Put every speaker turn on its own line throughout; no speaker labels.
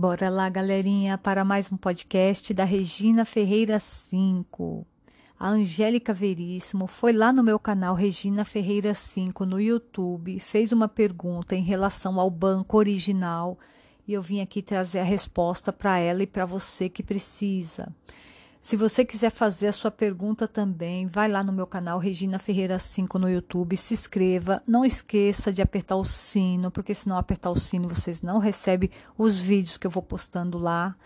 Bora lá, galerinha, para mais um podcast da Regina Ferreira 5. A Angélica Veríssimo foi lá no meu canal Regina Ferreira 5 no YouTube, fez uma pergunta em relação ao banco original e eu vim aqui trazer a resposta para ela e para você que precisa. Se você quiser fazer a sua pergunta também, vai lá no meu canal Regina Ferreira 5 no YouTube, se inscreva. Não esqueça de apertar o sino, porque se não apertar o sino, vocês não recebem os vídeos que eu vou postando lá.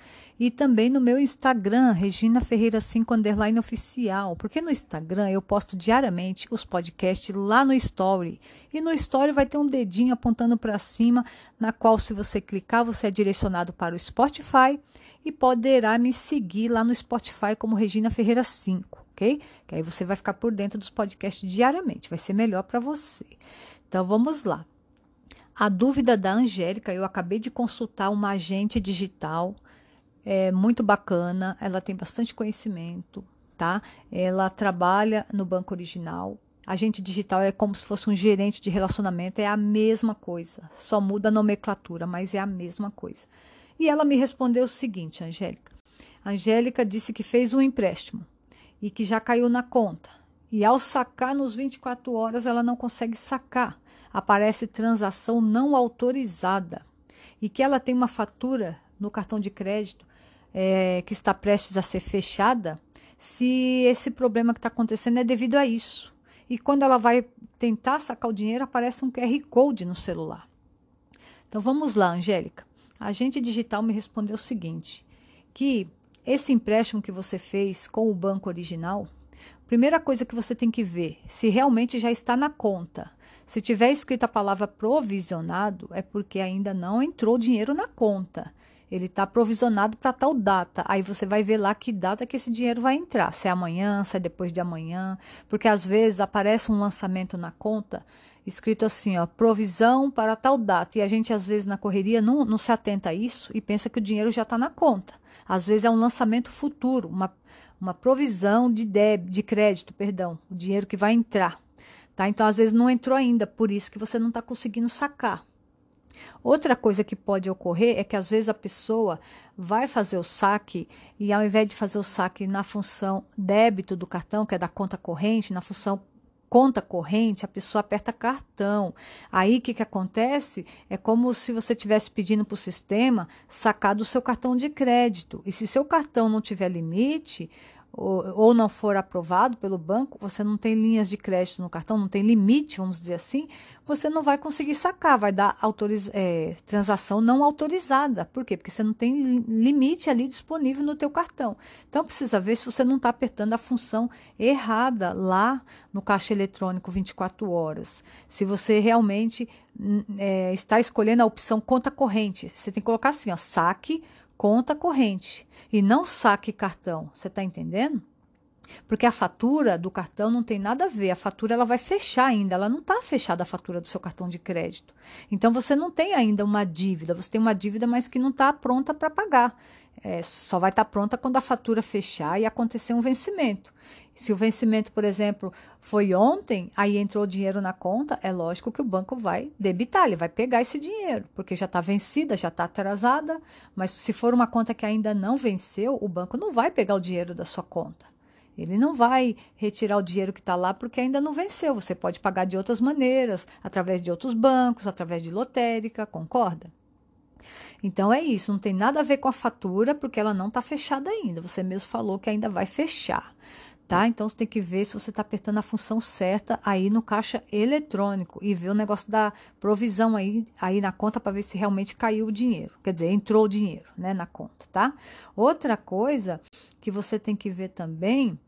E também no meu Instagram, Regina Ferreira 5 underline oficial, porque no Instagram eu posto diariamente os podcasts lá no Story. E no Story vai ter um dedinho apontando para cima, na qual se você clicar, você é direcionado para o Spotify e poderá me seguir lá no Spotify como Regina Ferreira 5, ok? Que aí você vai ficar por dentro dos podcasts diariamente, vai ser melhor para você. Então vamos lá. A dúvida da Angélica, eu acabei de consultar uma agente digital, é muito bacana, ela tem bastante conhecimento, tá? Ela trabalha no banco original. Agente digital é como se fosse um gerente de relacionamento, é a mesma coisa, só muda a nomenclatura, mas é a mesma coisa. E ela me respondeu o seguinte, Angélica. Angélica disse que fez um empréstimo e que já caiu na conta. E ao sacar nos 24 horas, ela não consegue sacar. Aparece transação não autorizada. E que ela tem uma fatura no cartão de crédito é, que está prestes a ser fechada, se esse problema que está acontecendo é devido a isso. E quando ela vai tentar sacar o dinheiro, aparece um QR Code no celular. Então vamos lá, Angélica a agente digital me respondeu o seguinte: que esse empréstimo que você fez com o banco original, primeira coisa que você tem que ver se realmente já está na conta. Se tiver escrito a palavra provisionado, é porque ainda não entrou dinheiro na conta. Ele está provisionado para tal data. Aí você vai ver lá que data que esse dinheiro vai entrar. Se é amanhã, se é depois de amanhã. Porque às vezes aparece um lançamento na conta escrito assim, ó, provisão para tal data. E a gente, às vezes, na correria, não, não se atenta a isso e pensa que o dinheiro já está na conta. Às vezes é um lançamento futuro, uma, uma provisão de débito, de crédito, perdão, o dinheiro que vai entrar. Tá? Então, às vezes, não entrou ainda, por isso que você não está conseguindo sacar. Outra coisa que pode ocorrer é que às vezes a pessoa vai fazer o saque e ao invés de fazer o saque na função débito do cartão, que é da conta corrente, na função conta corrente, a pessoa aperta cartão. Aí o que, que acontece? É como se você estivesse pedindo para o sistema sacar do seu cartão de crédito. E se seu cartão não tiver limite, ou, ou não for aprovado pelo banco, você não tem linhas de crédito no cartão, não tem limite, vamos dizer assim, você não vai conseguir sacar, vai dar autoriz é, transação não autorizada. Por quê? Porque você não tem limite ali disponível no teu cartão. Então precisa ver se você não está apertando a função errada lá no caixa eletrônico 24 horas. Se você realmente é, está escolhendo a opção conta corrente, você tem que colocar assim, ó, saque conta corrente e não saque cartão. Você está entendendo? Porque a fatura do cartão não tem nada a ver. A fatura ela vai fechar ainda. Ela não está fechada a fatura do seu cartão de crédito. Então você não tem ainda uma dívida. Você tem uma dívida, mas que não está pronta para pagar. É, só vai estar tá pronta quando a fatura fechar e acontecer um vencimento. Se o vencimento, por exemplo, foi ontem, aí entrou dinheiro na conta, é lógico que o banco vai debitar, ele vai pegar esse dinheiro, porque já está vencida, já está atrasada. Mas se for uma conta que ainda não venceu, o banco não vai pegar o dinheiro da sua conta. Ele não vai retirar o dinheiro que está lá porque ainda não venceu. Você pode pagar de outras maneiras, através de outros bancos, através de lotérica, concorda? Então é isso, não tem nada a ver com a fatura, porque ela não está fechada ainda. Você mesmo falou que ainda vai fechar tá? Então você tem que ver se você está apertando a função certa aí no caixa eletrônico e ver o negócio da provisão aí, aí na conta para ver se realmente caiu o dinheiro, quer dizer, entrou o dinheiro, né, na conta, tá? Outra coisa que você tem que ver também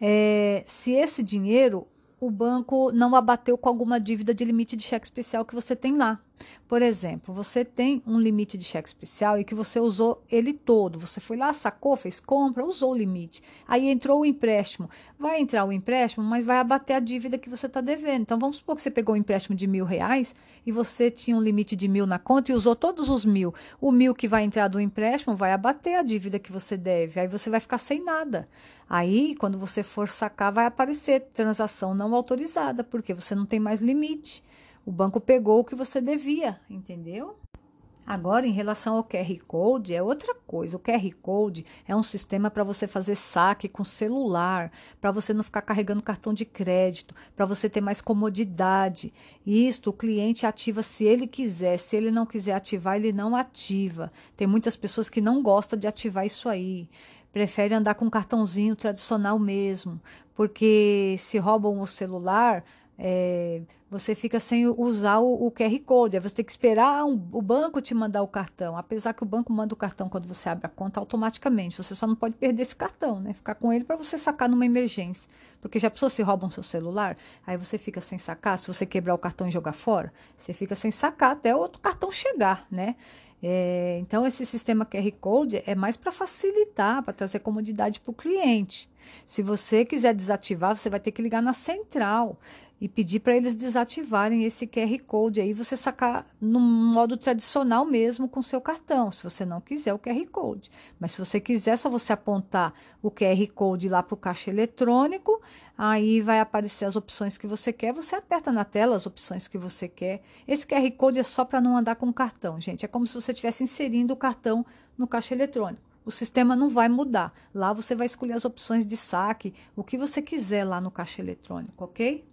é se esse dinheiro o banco não abateu com alguma dívida de limite de cheque especial que você tem lá. Por exemplo, você tem um limite de cheque especial e que você usou ele todo. Você foi lá, sacou, fez compra, usou o limite. Aí entrou o empréstimo. Vai entrar o empréstimo, mas vai abater a dívida que você está devendo. Então vamos supor que você pegou um empréstimo de mil reais e você tinha um limite de mil na conta e usou todos os mil. O mil que vai entrar do empréstimo vai abater a dívida que você deve. Aí você vai ficar sem nada. Aí, quando você for sacar, vai aparecer transação não autorizada, porque você não tem mais limite. O banco pegou o que você devia, entendeu? Agora, em relação ao QR Code, é outra coisa. O QR Code é um sistema para você fazer saque com celular, para você não ficar carregando cartão de crédito, para você ter mais comodidade. Isto o cliente ativa se ele quiser. Se ele não quiser ativar, ele não ativa. Tem muitas pessoas que não gostam de ativar isso aí. Prefere andar com um cartãozinho tradicional mesmo, porque se roubam o celular, é, você fica sem usar o, o, QR Code. Aí você tem que esperar um, o banco te mandar o cartão. Apesar que o banco manda o cartão quando você abre a conta automaticamente. Você só não pode perder esse cartão, né? Ficar com ele para você sacar numa emergência. Porque já pessoas se roubam seu celular, aí você fica sem sacar. Se você quebrar o cartão e jogar fora, você fica sem sacar até o outro cartão chegar, né? É, então, esse sistema QR Code é mais para facilitar, para trazer comodidade para o cliente. Se você quiser desativar, você vai ter que ligar na central e pedir para eles desativarem esse QR Code aí, você sacar no modo tradicional mesmo com seu cartão, se você não quiser o QR Code. Mas se você quiser, é só você apontar o QR Code lá para o caixa eletrônico, aí vai aparecer as opções que você quer, você aperta na tela as opções que você quer. Esse QR Code é só para não andar com o cartão, gente. É como se você estivesse inserindo o cartão no caixa eletrônico. O sistema não vai mudar. Lá você vai escolher as opções de saque, o que você quiser lá no caixa eletrônico, ok?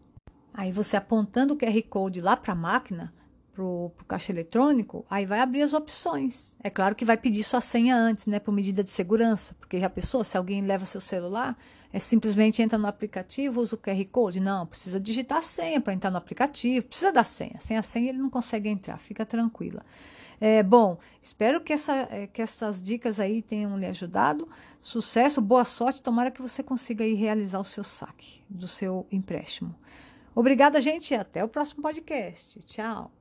Aí você apontando o QR Code lá para a máquina, para o caixa eletrônico, aí vai abrir as opções. É claro que vai pedir sua senha antes, né, por medida de segurança, porque já pensou, se alguém leva seu celular, é simplesmente entra no aplicativo, usa o QR Code. Não, precisa digitar a senha para entrar no aplicativo, precisa da senha. Sem a senha ele não consegue entrar, fica tranquila. É, bom, espero que, essa, é, que essas dicas aí tenham lhe ajudado. Sucesso, boa sorte, tomara que você consiga aí realizar o seu saque do seu empréstimo. Obrigada, gente, até o próximo podcast. Tchau.